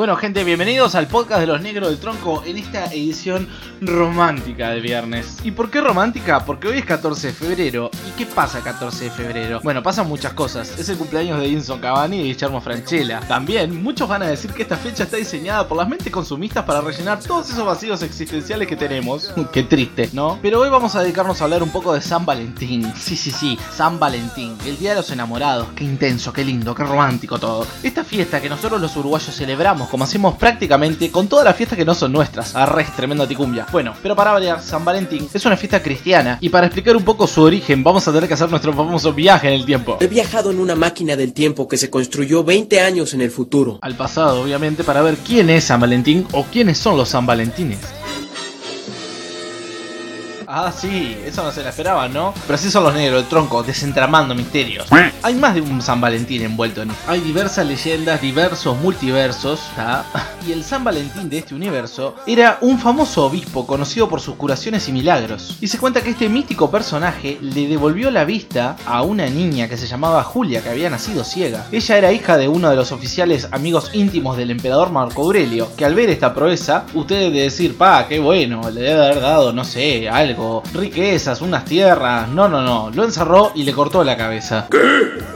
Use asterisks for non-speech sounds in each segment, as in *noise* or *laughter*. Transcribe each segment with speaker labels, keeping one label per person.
Speaker 1: Bueno, gente, bienvenidos al podcast de los negros del tronco en esta edición romántica de viernes. ¿Y por qué romántica? Porque hoy es 14 de febrero. ¿Y qué pasa 14 de febrero? Bueno, pasan muchas cosas. Es el cumpleaños de Inson Cavani y Guillermo Franchella. También, muchos van a decir que esta fecha está diseñada por las mentes consumistas para rellenar todos esos vacíos existenciales que tenemos. *laughs* qué triste, ¿no? Pero hoy vamos a dedicarnos a hablar un poco de San Valentín. Sí, sí, sí, San Valentín. El Día de los Enamorados. Qué intenso, qué lindo, qué romántico todo. Esta fiesta que nosotros los uruguayos celebramos como hacemos prácticamente con todas las fiestas que no son nuestras. Arre, tremendo ticumbia. Bueno, pero para variar, San Valentín es una fiesta cristiana y para explicar un poco su origen vamos a tener que hacer nuestro famoso viaje en el tiempo.
Speaker 2: He viajado en una máquina del tiempo que se construyó 20 años en el futuro.
Speaker 1: Al pasado, obviamente, para ver quién es San Valentín o quiénes son los San Valentines. Ah, sí, eso no se la esperaba, ¿no? Pero así son los negros, el tronco, desentramando misterios. Hay más de un San Valentín envuelto en esto. Hay diversas leyendas, diversos multiversos. Y el San Valentín de este universo era un famoso obispo conocido por sus curaciones y milagros. Y se cuenta que este místico personaje le devolvió la vista a una niña que se llamaba Julia, que había nacido ciega. Ella era hija de uno de los oficiales amigos íntimos del emperador Marco Aurelio, que al ver esta proeza, ustedes de decir, pa, qué bueno, le debe haber dado, no sé, algo riquezas, unas tierras. No, no, no. Lo encerró y le cortó la cabeza.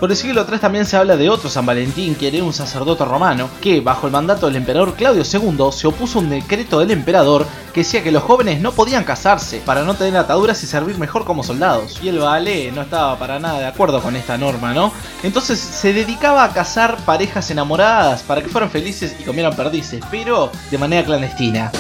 Speaker 1: Por el siglo III también se habla de otro San Valentín, que era un sacerdote romano, que bajo el mandato del emperador Claudio II se opuso a un decreto del emperador que decía que los jóvenes no podían casarse para no tener ataduras y servir mejor como soldados. Y el Vale no estaba para nada de acuerdo con esta norma, ¿no? Entonces se dedicaba a casar parejas enamoradas para que fueran felices y comieran perdices, pero de manera clandestina.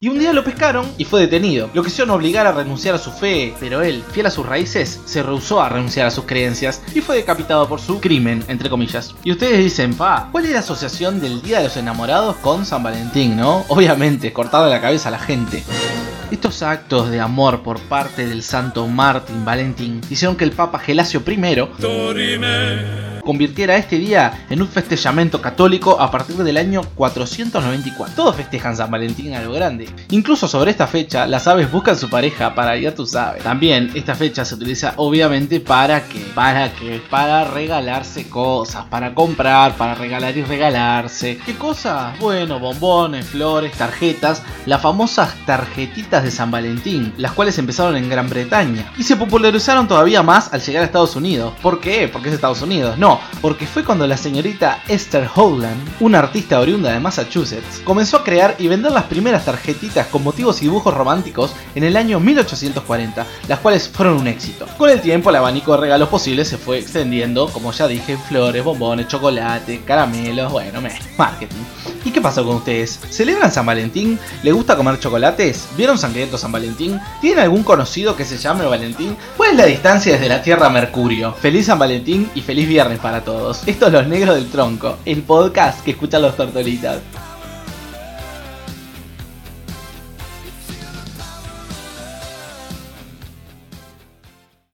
Speaker 1: Y un día lo pescaron y fue detenido. Lo quisieron obligar a renunciar a su fe, pero él, fiel a sus raíces, se rehusó a renunciar a sus creencias y fue decapitado por su crimen, entre comillas. Y ustedes dicen, pa, ¿cuál es la asociación del Día de los Enamorados con San Valentín, no? Obviamente, cortarle la cabeza a la gente. Estos actos de amor por parte del santo Martín Valentín hicieron que el Papa Gelasio I convirtiera este día en un festejamiento católico a partir del año 494. Todos festejan San Valentín a lo grande. Incluso sobre esta fecha, las aves buscan su pareja para, ya tú sabes. También esta fecha se utiliza obviamente para que, para que, para regalarse cosas, para comprar, para regalar y regalarse. ¿Qué cosas? Bueno, bombones, flores, tarjetas, las famosas tarjetitas de San Valentín, las cuales empezaron en Gran Bretaña y se popularizaron todavía más al llegar a Estados Unidos. ¿Por qué? Porque es Estados Unidos. No, porque fue cuando la señorita Esther Howland, una artista oriunda de Massachusetts, comenzó a crear y vender las primeras tarjetitas con motivos y dibujos románticos en el año 1840, las cuales fueron un éxito. Con el tiempo el abanico de regalos posibles se fue extendiendo, como ya dije, flores, bombones, chocolate, caramelos, bueno, me, marketing. ¿Y qué pasó con ustedes? ¿Celebran San Valentín? ¿Le gusta comer chocolates? ¿Vieron Sangriento San Valentín? ¿Tienen algún conocido que se llame Valentín? ¿Cuál es la distancia desde la Tierra a Mercurio? Feliz San Valentín y feliz viernes para todos. Esto es Los Negros del Tronco, el podcast que escuchan los tortolitas.